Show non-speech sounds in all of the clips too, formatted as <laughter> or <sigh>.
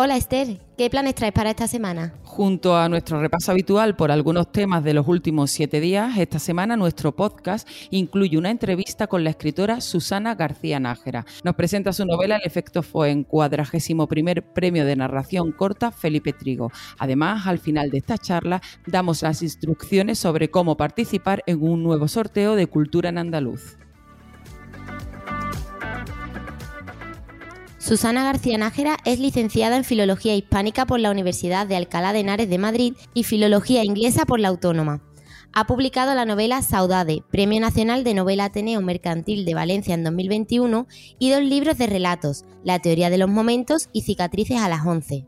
Hola Esther, ¿qué planes traes para esta semana? Junto a nuestro repaso habitual por algunos temas de los últimos siete días, esta semana nuestro podcast incluye una entrevista con la escritora Susana García Nájera. Nos presenta su novela El efecto Foen, cuadragésimo primer premio de narración corta Felipe Trigo. Además, al final de esta charla, damos las instrucciones sobre cómo participar en un nuevo sorteo de cultura en andaluz. Susana García Nájera es licenciada en Filología Hispánica por la Universidad de Alcalá de Henares de Madrid y Filología Inglesa por la Autónoma. Ha publicado la novela Saudade, Premio Nacional de Novela Ateneo Mercantil de Valencia en 2021, y dos libros de relatos, La teoría de los momentos y Cicatrices a las 11.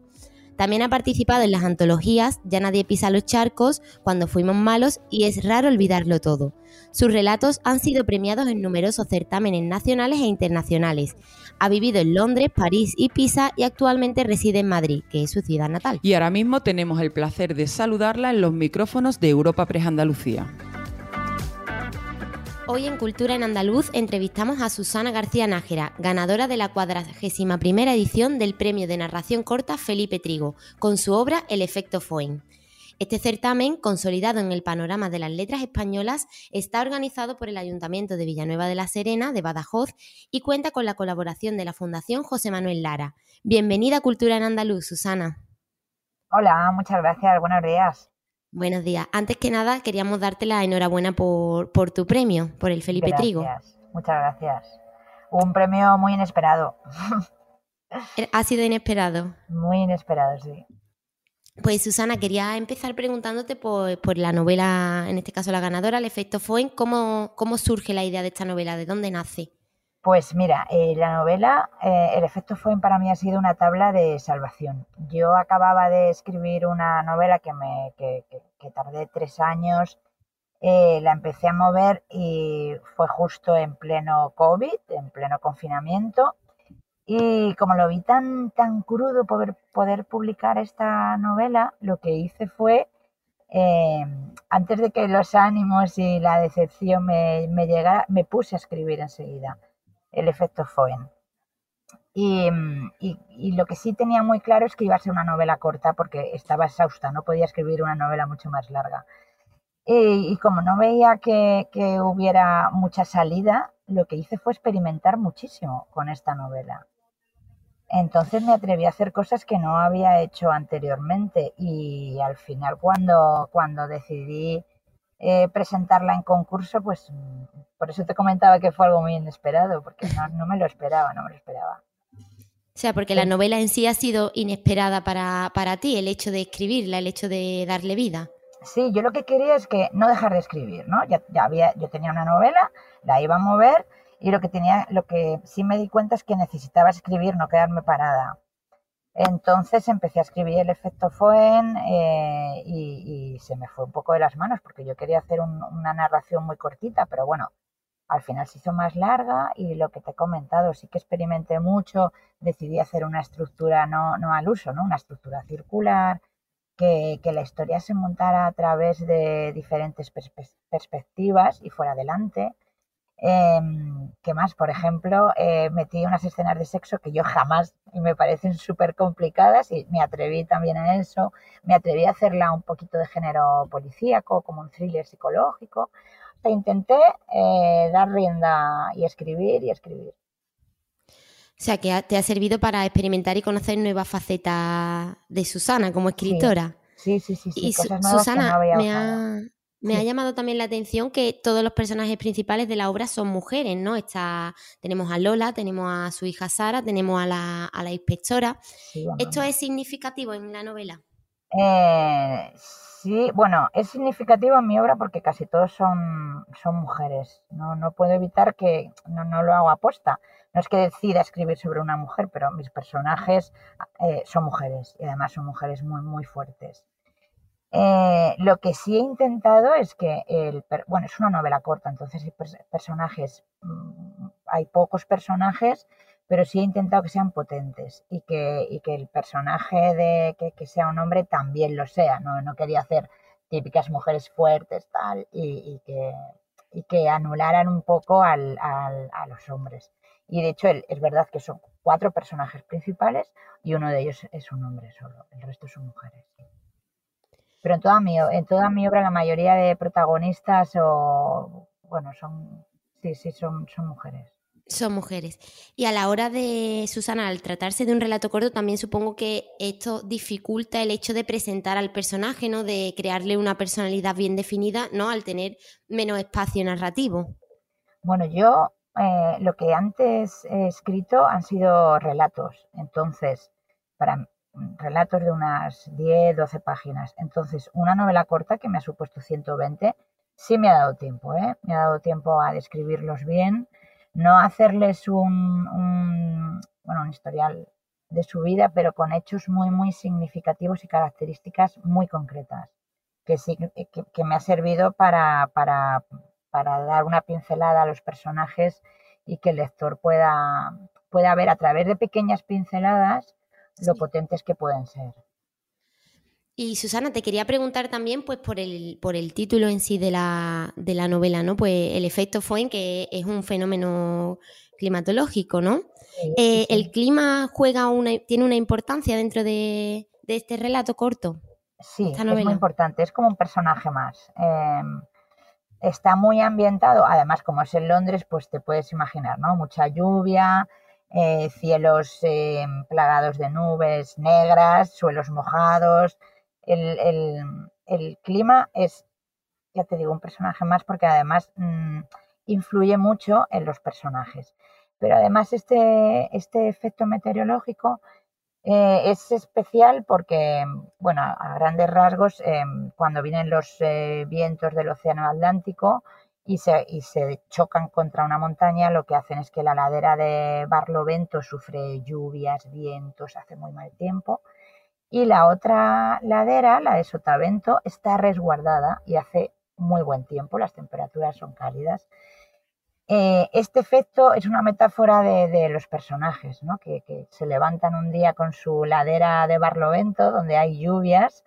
También ha participado en las antologías Ya nadie pisa los charcos, Cuando fuimos malos y Es raro olvidarlo todo. Sus relatos han sido premiados en numerosos certámenes nacionales e internacionales. Ha vivido en Londres, París y Pisa y actualmente reside en Madrid, que es su ciudad natal. Y ahora mismo tenemos el placer de saludarla en los micrófonos de Europa Press Andalucía. Hoy en Cultura en Andaluz entrevistamos a Susana García Nájera, ganadora de la 41 edición del Premio de Narración Corta Felipe Trigo, con su obra El efecto Foin. Este certamen, consolidado en el panorama de las letras españolas, está organizado por el Ayuntamiento de Villanueva de la Serena, de Badajoz, y cuenta con la colaboración de la Fundación José Manuel Lara. Bienvenida a Cultura en Andaluz, Susana. Hola, muchas gracias, buenos días. Buenos días. Antes que nada, queríamos darte la enhorabuena por, por tu premio, por el Felipe gracias. Trigo. Muchas gracias. Un premio muy inesperado. Ha sido inesperado. Muy inesperado, sí. Pues Susana, quería empezar preguntándote por, por, la novela, en este caso la ganadora, El efecto Foen, ¿cómo, ¿cómo surge la idea de esta novela? ¿De dónde nace? Pues mira, eh, la novela, eh, El efecto Foen para mí ha sido una tabla de salvación. Yo acababa de escribir una novela que, me, que, que, tardé tres años, eh, la empecé a mover y fue justo en pleno COVID, en pleno confinamiento. Y como lo vi tan, tan crudo poder, poder publicar esta novela, lo que hice fue, antes de que los ánimos y la decepción me, me llegara, me puse a escribir enseguida el efecto Foen. Y, y, lo que sí tenía muy claro es que iba a ser una novela corta porque estaba exhausta, no podía escribir una novela mucho más larga. Y, y como no veía que, que, hubiera mucha salida, lo que hice fue experimentar muchísimo con esta novela. Entonces me atreví a hacer cosas que no había hecho anteriormente y al final cuando, cuando decidí eh, presentarla en concurso, pues por eso te comentaba que fue algo muy inesperado, porque no, no me lo esperaba, no me lo esperaba. O sea, porque la novela en sí ha sido inesperada para, para ti, el hecho de escribirla, el hecho de darle vida. Sí, yo lo que quería es que no dejar de escribir, ¿no? Ya, ya había, yo tenía una novela, la iba a mover y lo que tenía, lo que sí me di cuenta es que necesitaba escribir, no quedarme parada. Entonces empecé a escribir el efecto Foen eh, y, se me fue un poco de las manos porque yo quería hacer un, una narración muy cortita, pero bueno, al final se hizo más larga y lo que te he comentado, sí que experimenté mucho, decidí hacer una estructura no, no al uso, ¿no? una estructura circular, que, que, la historia se montara a través de diferentes perspe perspectivas y fuera adelante. Eh, ¿Qué más? Por ejemplo, eh, metí unas escenas de sexo que yo jamás me parecen súper complicadas y me atreví también a eso. Me atreví a hacerla un poquito de género policíaco, como un thriller psicológico. O sea, intenté eh, dar rienda y escribir y escribir. O sea, que te ha servido para experimentar y conocer nuevas facetas de Susana como escritora. Sí, sí, sí. sí, sí y Susana, no me ha, me sí. ha llamado también la atención que todos los personajes principales de la obra son mujeres, ¿no? Está, tenemos a Lola, tenemos a su hija Sara, tenemos a la, a la inspectora. Sí, bueno, ¿Esto es significativo en la novela? Eh, sí, bueno, es significativo en mi obra porque casi todos son, son mujeres. No, no puedo evitar que no, no lo hago aposta. No es que decida escribir sobre una mujer, pero mis personajes eh, son mujeres y además son mujeres muy, muy fuertes. Eh, lo que sí he intentado es que, el, bueno, es una novela corta, entonces hay personajes, mm, hay pocos personajes, pero sí he intentado que sean potentes y que, y que el personaje de que, sea un hombre también lo sea. No, no quería hacer típicas mujeres fuertes tal y, que, y que anularan un poco al, a los hombres. Y de hecho es verdad que son cuatro personajes principales y uno de ellos es un hombre solo, el resto son mujeres. Pero en toda mi, en toda mi obra la mayoría de protagonistas o bueno son sí sí son, son mujeres. Son mujeres. Y a la hora de, Susana, al tratarse de un relato corto, también supongo que esto dificulta el hecho de presentar al personaje, ¿no? De crearle una personalidad bien definida, ¿no? Al tener menos espacio narrativo. Bueno, yo eh, lo que antes he escrito han sido relatos. Entonces, para relatos de unas 10, 12 páginas. Entonces, una novela corta que me ha supuesto 120, sí me ha dado tiempo, ¿eh? Me ha dado tiempo a describirlos bien no hacerles un, bueno, un historial de su vida, pero con hechos muy, muy significativos y características muy concretas, que, sí, que, me ha servido para, para, para, dar una pincelada a los personajes y que el lector pueda, pueda ver a través de pequeñas pinceladas lo potentes que pueden ser. Y Susana, te quería preguntar también pues, por, el, por el título en sí de la, de la novela, ¿no? Pues el efecto fue en que es un fenómeno climatológico, ¿no? Eh, ¿El clima juega una, tiene una importancia dentro de, este relato corto? Sí, es muy importante, es como un personaje más. Em, está muy ambientado, además como es en Londres, pues te puedes imaginar, ¿no? Mucha lluvia, eh, cielos em, plagados de nubes negras, suelos mojados, el, clima es, ya te digo, un personaje más porque además mm, influye mucho en los personajes. Pero además este, este efecto meteorológico eh, es especial porque, bueno, a grandes rasgos, eh, cuando vienen los eh, vientos del Océano Atlántico y se, y se, chocan contra una montaña, lo que hacen es que la ladera de Barlovento sufre lluvias, vientos, hace muy mal tiempo y la otra ladera, la de Sotavento, está resguardada y hace muy buen tiempo, las temperaturas son cálidas. Eh, este efecto es una metáfora de, los personajes, ¿no? que, se levantan un día con su ladera de Barlovento, donde hay lluvias,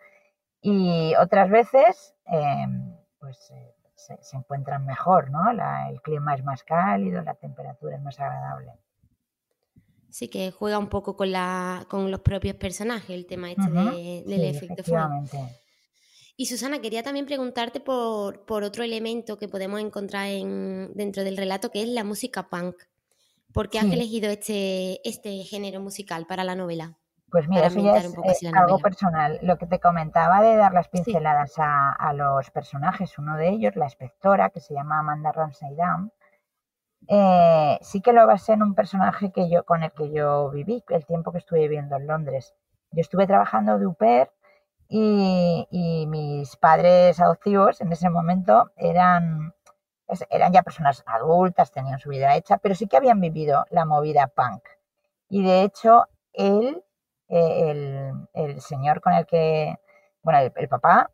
y otras veces em, pues, eh, se, encuentran mejor, ¿no? el clima es más cálido, la temperatura es más agradable. Sí, que juega un poco con, la, con los propios personajes, el tema este del efecto Y Susana, quería también preguntarte por, por, otro elemento que podemos encontrar en, dentro del relato, que es la música punk. ¿Por qué has elegido este, este género musical para la novela? Pues mira, eso ya es, algo personal. Lo que te comentaba de dar las pinceladas a, a, los personajes, uno de ellos, la inspectora, que se llama Amanda Ramsey Down, eh, sí que lo basé en un personaje que yo, con el que yo viví el tiempo que estuve viviendo en Londres. Yo estuve trabajando de UPER y, y mis padres adoptivos en ese momento eran, eran ya personas adultas, tenían su vida hecha, pero sí que habían vivido la movida punk. Y de hecho, él, eh, el, el, señor con el que, bueno, el, el papá,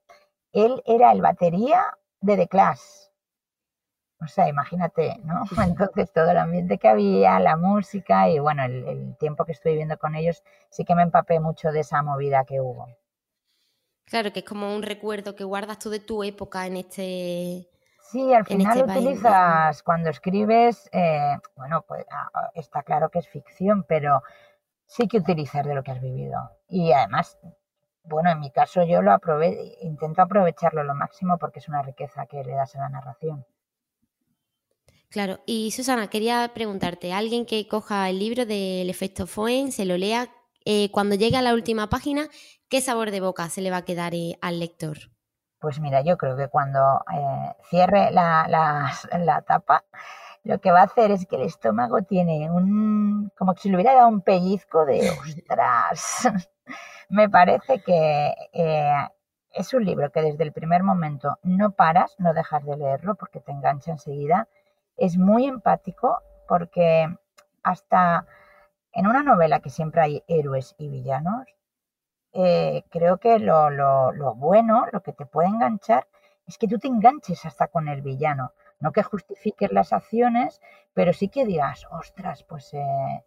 él era el batería de The Clash o sea, imagínate, ¿no? <laughs> Entonces todo el ambiente que había, la música y bueno, el, tiempo que estuve viviendo con ellos, sí que me empapé mucho de esa movida que hubo. Claro, que es como un recuerdo que guardas tú de tu época en este... Sí, al final este utilizas, cuando escribes, eh, bueno, pues está claro que es ficción, pero sí que utilizas de lo que has vivido. Y además, bueno, en mi caso yo lo aprove intento aprovecharlo lo máximo porque es una riqueza que le das a la narración. Claro, y Susana, quería preguntarte, alguien que coja el libro del efecto Foen, se lo lea, eh, cuando llegue a la última página, ¿qué sabor de boca se le va a quedar eh, al lector? Pues mira, yo creo que cuando eh, cierre la, la, tapa, lo que va a hacer es que el estómago tiene un, como si le hubiera dado un pellizco de, <laughs> ostras, me parece que es un libro que desde el primer momento no paras, no dejas de leerlo porque te engancha enseguida. Es muy empático porque hasta en una novela que siempre hay héroes y villanos, eh, creo que lo, lo, bueno, lo que te puede enganchar, es que tú te enganches hasta con el villano, No que justifiques las acciones, pero sí que digas, ostras, pues eh,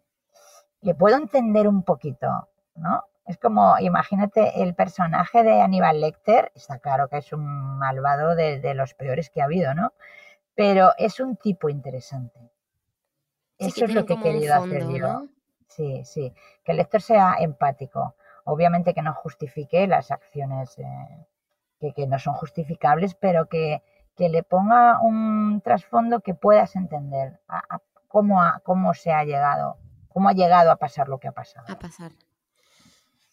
le puedo entender un poquito, ¿no? Es como, imagínate, el personaje de Aníbal Lecter, está claro que es un malvado de, los peores que ha habido, ¿no? Pero es un tipo interesante. Eso es lo que he querido hacer yo. Sí, sí, que el lector sea empático. Obviamente que no justifique las acciones eh, que, no son justificables, pero que, le ponga un trasfondo que puedas entender cómo, cómo se ha llegado, cómo ha llegado a pasar lo que ha pasado. A pasar.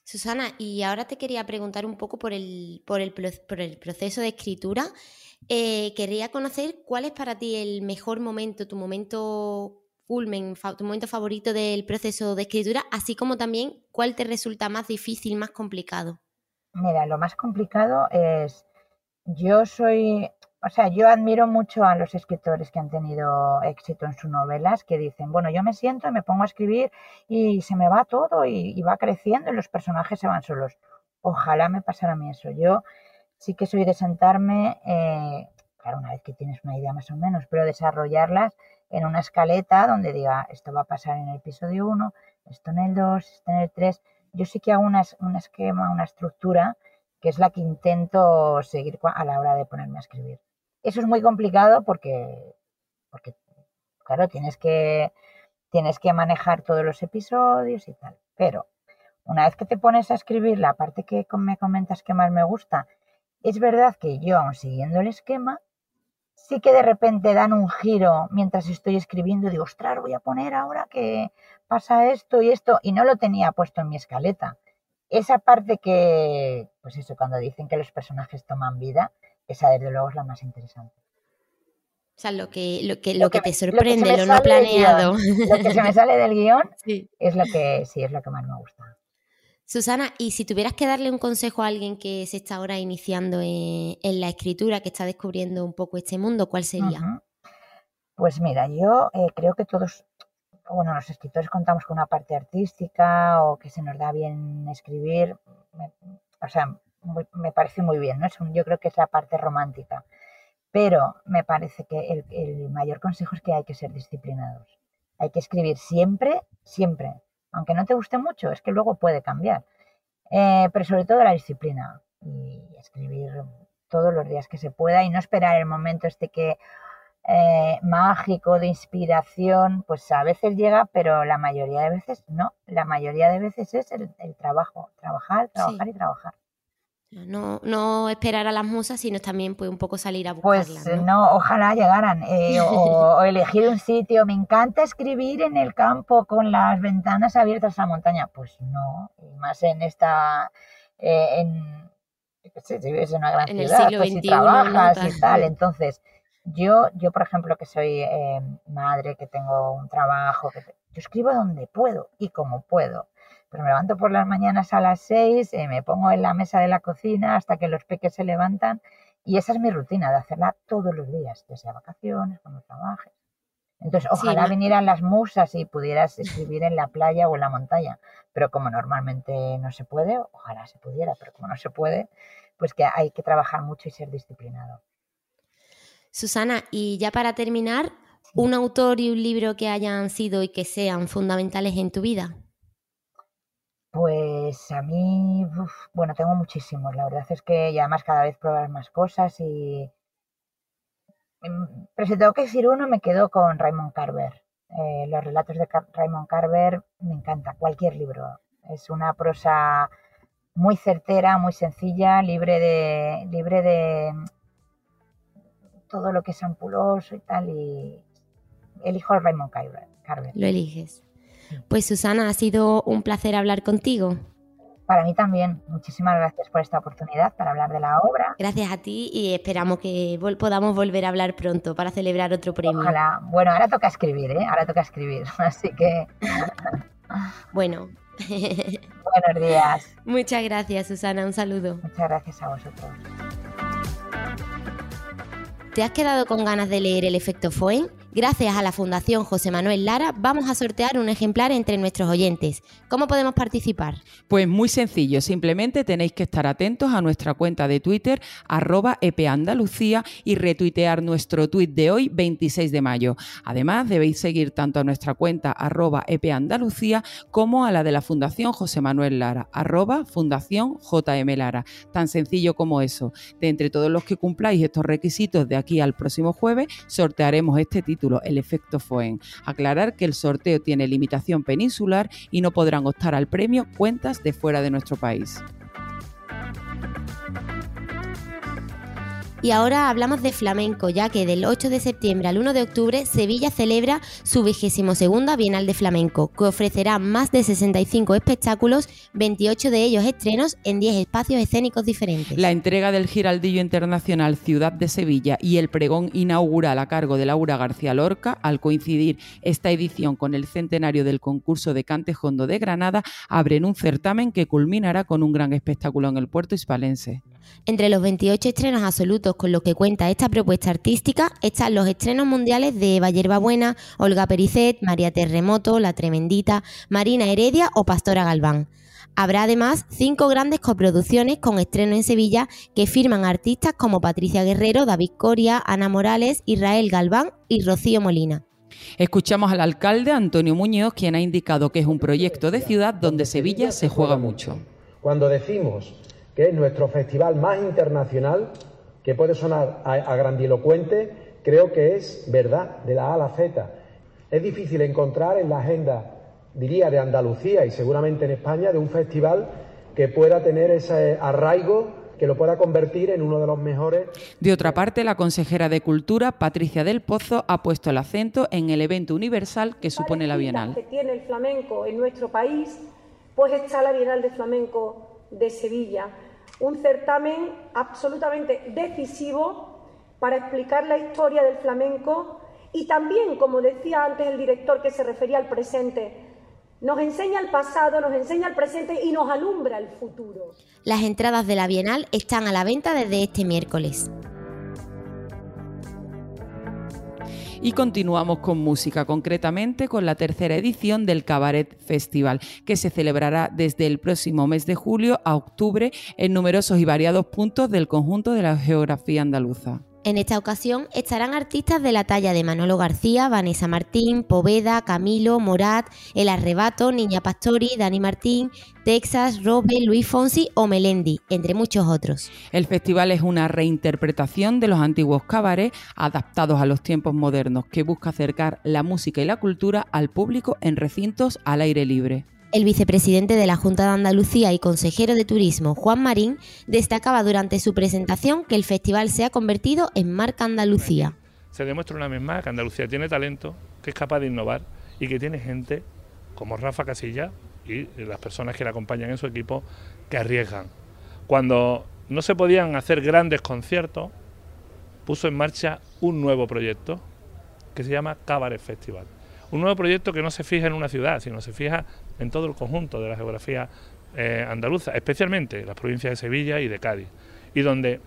Susana, y ahora te quería preguntar un poco por el, por el, por el proceso de escritura. Eh, quería conocer cuál es para ti el mejor momento, tu momento culmen, tu momento favorito del proceso de escritura, así como también cuál te resulta más difícil, más complicado. Mira, lo más complicado es, yo soy, o sea, yo admiro mucho a los escritores que han tenido éxito en sus novelas, que dicen, bueno, yo me siento y me pongo a escribir y se me va todo y, va creciendo y los personajes se van solos. Ojalá me pasara a mí eso. Yo sí que soy de sentarme, eh, claro, una vez que tienes una idea más o menos, pero desarrollarlas en una escaleta donde diga, esto va a pasar en el episodio 1, esto en el 2, esto en el 3. Yo sí que hago un esquema, una estructura, que es la que intento seguir a la hora de ponerme a escribir. Eso es muy complicado porque, porque claro, tienes que, tienes que manejar todos los episodios y tal. Pero una vez que te pones a escribir la parte que me comentas que más me gusta, es verdad que yo, aún siguiendo el esquema, sí que de repente dan un giro mientras estoy escribiendo, digo, ostras, voy a poner ahora que pasa esto y esto, y no lo tenía puesto en mi escaleta. Esa parte que, pues eso, cuando dicen que los personajes toman vida, esa desde luego es la más interesante. O sea, lo que, lo que, lo, que, te sorprende, lo, no planeado. lo que se me sale del guion <laughs> es lo que sí es lo que más me gusta. Susana, y si tuvieras que darle un consejo a alguien que se está ahora iniciando en, la escritura, que está descubriendo un poco este mundo, ¿cuál sería? Pues mira, yo eh, creo que todos, bueno, los escritores contamos con una parte artística o que se nos da bien escribir, o sea, me parece muy bien, ¿no? yo creo que es la parte romántica. Pero me parece que el, mayor consejo es que hay que ser disciplinados. Hay que escribir siempre, siempre. Aunque no te guste mucho, es que luego puede cambiar. Eh, pero sobre todo la disciplina y escribir todos los días que se pueda y no esperar el momento este que eh, mágico de inspiración, pues a veces llega, pero la mayoría de veces no. La mayoría de veces es el, trabajo, trabajar, trabajar y trabajar. No, no esperar a las musas, sino también pues, un poco salir a buscarlas. Pues ¿no? ojalá llegaran. Eh, o, <laughs> elegir un sitio. Me encanta escribir en el campo con las ventanas abiertas a la montaña. Pues no, y más en esta. Eh, en, si vives en una gran ciudad, pues si trabajas y tal. Entonces, yo, yo, por ejemplo, que soy eh, madre, que tengo un trabajo, que yo escribo donde puedo y como puedo. Pero me levanto por las mañanas a las seis, eh, me pongo en la mesa de la cocina hasta que los peques se levantan y esa es mi rutina de hacerla todos los días, ya sea vacaciones, cuando trabajes. Entonces, ojalá vinieran las musas y pudieras escribir en la playa o en la montaña, pero como normalmente no se puede, ojalá se pudiera, pero como no se puede, pues que hay que trabajar mucho y ser disciplinado. Susana, y ya para terminar, un autor y un libro que hayan sido y que sean fundamentales en tu vida. Pues a mí, bueno, tengo muchísimos. La verdad es que además cada vez pruebas más cosas y... Em, pero si tengo que decir uno, me quedo con Raymond Carver. Eh, los relatos de Raymond Carver me encanta, cualquier libro. Es una prosa muy certera, muy sencilla, libre de, libre de todo lo que es ampuloso y tal. Y elijo a Raymond Carver. Lo eliges. Pues Susana, ha sido un placer hablar contigo. Para mí también. Muchísimas gracias por esta oportunidad para hablar de la obra. Gracias a ti y esperamos que podamos volver a hablar pronto para celebrar otro premio. Ojalá. Bueno, ahora toca escribir, ¿eh? Ahora toca escribir. <laughs> Así que... <laughs> bueno. <laughs> Buenos días. Muchas gracias, Susana. Un saludo. Muchas gracias a vosotros. ¿Te has quedado con ganas de leer El efecto Foen? Gracias a la Fundación José Manuel Lara vamos a sortear un ejemplar entre nuestros oyentes. ¿Cómo podemos participar? Pues muy sencillo, simplemente tenéis que estar atentos a nuestra cuenta de Twitter arroba epandalucía y retuitear nuestro tuit de hoy 26 de mayo. Además debéis seguir tanto a nuestra cuenta arroba epandalucía como a la de la Fundación José Manuel Lara arroba Fundación JM Lara. Tan sencillo como eso. De entre todos los que cumpláis estos requisitos de aquí al próximo jueves sortearemos este título el efecto FOEN. Aclarar que el sorteo tiene limitación peninsular y no podrán optar al premio cuentas de fuera de nuestro país. Y ahora hablamos de flamenco, ya que del 8 de septiembre al 1 de octubre Sevilla celebra su vigésimo segunda Bienal de Flamenco, que ofrecerá más de 65 espectáculos, 28 de ellos estrenos en 10 espacios escénicos diferentes. La entrega del Giraldillo Internacional Ciudad de Sevilla y el pregón inaugural a cargo de Laura García Lorca, al coincidir esta edición con el centenario del concurso de Cantejondo de Granada, abren un certamen que culminará con un gran espectáculo en el puerto hispalense. Entre los 28 estrenos absolutos con los que cuenta esta propuesta artística están los estrenos mundiales de Eva Buena, Olga Pericet, María Terremoto, La Tremendita, Marina Heredia o Pastora Galván. Habrá además cinco grandes coproducciones con estreno en Sevilla que firman artistas como Patricia Guerrero, David Coria, Ana Morales, Israel Galván y Rocío Molina. Escuchamos al alcalde Antonio Muñoz, quien ha indicado que es un proyecto de ciudad donde Sevilla se juega mucho. Cuando decimos que es nuestro festival más internacional, que puede sonar a, grandilocuente, creo que es verdad, de la A a la Z. Es difícil encontrar en la agenda, diría, de Andalucía y seguramente en España, de un festival que pueda tener ese arraigo que lo pueda convertir en uno de los mejores. De otra parte, la consejera de Cultura, Patricia del Pozo, ha puesto el acento en el evento universal que supone la Bienal. que tiene el flamenco en nuestro país, pues está la Bienal de Flamenco de Sevilla, un certamen absolutamente decisivo para explicar la historia del flamenco y también, como decía antes el director que se refería al presente, nos enseña el pasado, nos enseña el presente y nos alumbra el futuro. Las entradas de la Bienal están a la venta desde este miércoles. Y continuamos con música, concretamente con la tercera edición del Cabaret Festival, que se celebrará desde el próximo mes de julio a octubre en numerosos y variados puntos del conjunto de la geografía andaluza. En esta ocasión estarán artistas de la talla de Manolo García, Vanessa Martín, Poveda, Camilo, Morat, El Arrebato, Niña Pastori, Dani Martín, Texas, Robe, Luis Fonsi o Melendi, entre muchos otros. El festival es una reinterpretación de los antiguos cabarets adaptados a los tiempos modernos que busca acercar la música y la cultura al público en recintos al aire libre. El vicepresidente de la Junta de Andalucía y consejero de Turismo, Juan Marín, destacaba durante su presentación que el festival se ha convertido en marca Andalucía. Se demuestra una vez más que Andalucía tiene talento, que es capaz de innovar y que tiene gente como Rafa Casilla y las personas que le acompañan en su equipo que arriesgan. Cuando no se podían hacer grandes conciertos, puso en marcha un nuevo proyecto que se llama Cabaret Festival. Un nuevo proyecto que no se fija en una ciudad, sino se fija en todo el conjunto de la geografía eh, andaluza, especialmente las provincias de Sevilla y de Cádiz, y donde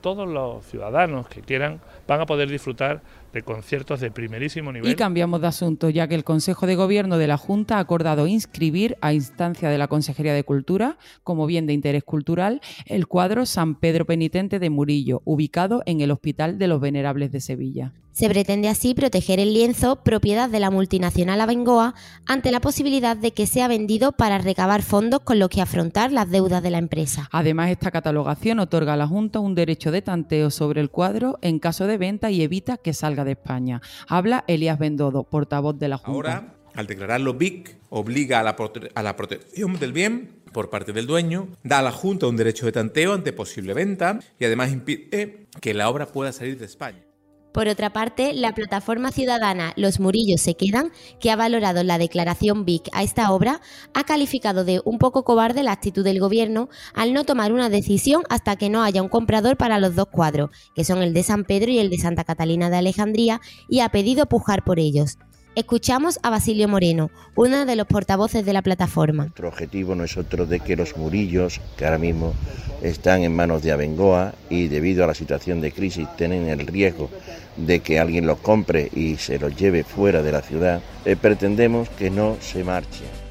todos los ciudadanos que quieran van a poder disfrutar de conciertos de primerísimo nivel. Y cambiamos de asunto, ya que el Consejo de Gobierno de la Junta ha acordado inscribir, a instancia de la Consejería de Cultura, como bien de interés cultural, el cuadro San Pedro Penitente de Murillo, ubicado en el Hospital de los Venerables de Sevilla. Se pretende así proteger el lienzo, propiedad de la multinacional Abengoa, ante la posibilidad de que sea vendido para recabar fondos con los que afrontar las deudas de la empresa. Además, esta catalogación otorga a la Junta un derecho de tanteo sobre el cuadro en caso de venta y evita que salga de España. Habla Elías Bendodo, portavoz de la Junta. Ahora, al declararlo BIC, obliga a la, a la protección del bien por parte del dueño, da a la Junta un derecho de tanteo ante posible venta y además impide que la obra pueda salir de España. Por otra parte, la plataforma ciudadana Los Murillos se quedan, que ha valorado la declaración BIC a esta obra, ha calificado de un poco cobarde la actitud del gobierno al no tomar una decisión hasta que no haya un comprador para los dos cuadros, que son el de San Pedro y el de Santa Catalina de Alejandría, y ha pedido pujar por ellos. Escuchamos a Basilio Moreno, uno de los portavoces de la plataforma. Nuestro objetivo no es otro de que los murillos, que ahora mismo están en manos de Abengoa y debido a la situación de crisis tienen el riesgo de que alguien los compre y se los lleve fuera de la ciudad, eh, pretendemos que no se marchen.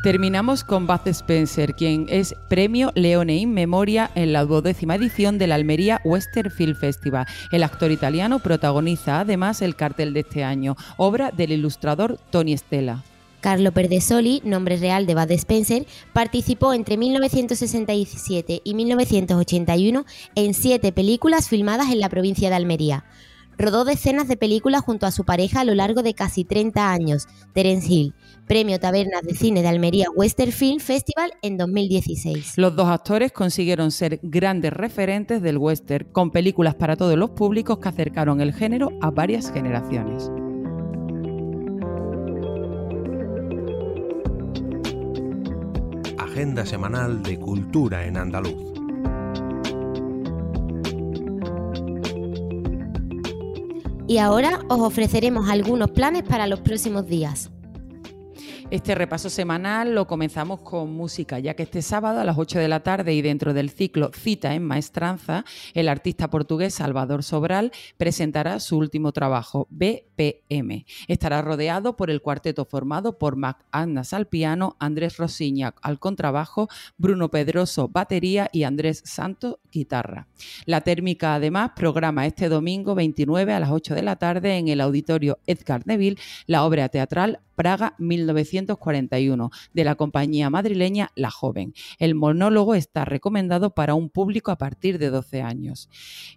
Terminamos con Bud Spencer, quien es premio Leone in Memoria en la duodécima edición de la Almería Western Film Festival. El actor italiano protagoniza además el cartel de este año, obra del ilustrador Tony Stella. Carlo Perdesoli, nombre real de Bud Spencer, participó entre 1967 y 1981 en siete películas filmadas en la provincia de Almería. Rodó decenas de películas junto a su pareja a lo largo de casi 30 años, Terence Hill, Premio Tabernas de Cine de Almería Western Film Festival en 2016. Los dos actores consiguieron ser grandes referentes del western, con películas para todos los públicos que acercaron el género a varias generaciones. Agenda semanal de Cultura en Andaluz. Y ahora os ofreceremos algunos planes para los próximos días. Este repaso semanal lo comenzamos con música, ya que este sábado a las 8 de la tarde y dentro del ciclo Cita en Maestranza, el artista portugués Salvador Sobral presentará su último trabajo, BPM. Estará rodeado por el cuarteto formado por Mac Annas al piano, Andrés Rosiñac al contrabajo, Bruno Pedroso batería y Andrés Santos guitarra. La térmica además programa este domingo 29 a las 8 de la tarde en el auditorio Edgar Neville la obra teatral Praga 1941 de la compañía madrileña La Joven. El monólogo está recomendado para un público a partir de 12 años.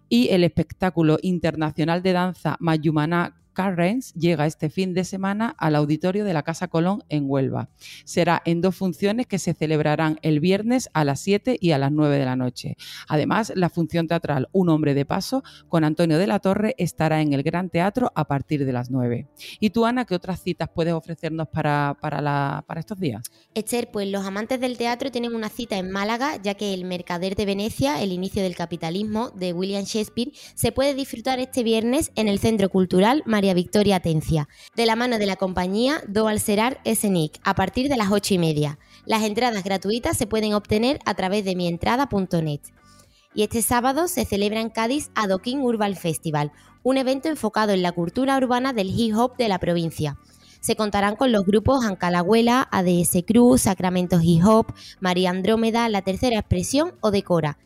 Y el espectáculo internacional de danza Mayumana Carrens llega este fin de semana al auditorio de la Casa Colón en Huelva. Será en dos funciones que se celebrarán el viernes a las 7 y a las 9 de la noche. Además, la función teatral Un hombre de paso con Antonio de la Torre estará en el Gran Teatro a partir de las 9. ¿Y tú, Ana, qué otras citas puedes ofrecernos para, para, estos días? Esther, pues los amantes del teatro tienen una cita en Málaga, ya que El Mercader de Venecia, el inicio del capitalismo, de William Shakespeare, se puede disfrutar este viernes en el Centro Cultural María Victoria Atencia, de la mano de la compañía Do Alcerar Esenic, a partir de las 8 y media. Las entradas gratuitas se pueden obtener a través de mientrada.net. Y este sábado se celebra en Cádiz Adoquín Urban Festival, un evento enfocado en la cultura urbana del hip hop de la provincia. Se contarán con los grupos Ancalagüela, ADS Cruz, Sacramento Hip Hop, María Andrómeda, La Tercera Expresión o Decora.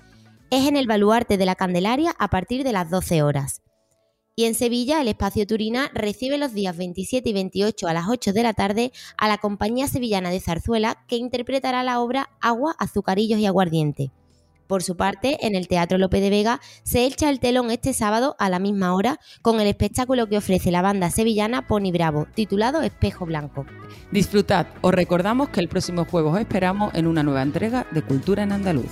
Es en el baluarte de la Candelaria a partir de las 12 horas. Y en Sevilla, el Espacio Turina recibe los días 27 y 28 a las 8 de la tarde a la compañía sevillana de zarzuela que interpretará la obra Agua, Azucarillos y Aguardiente. Por su parte, en el Teatro Lope de Vega se echa el telón este sábado a la misma hora con el espectáculo que ofrece la banda sevillana Pony Bravo, titulado Espejo Blanco. Disfrutad, os recordamos que el próximo jueves os esperamos en una nueva entrega de Cultura en Andaluz.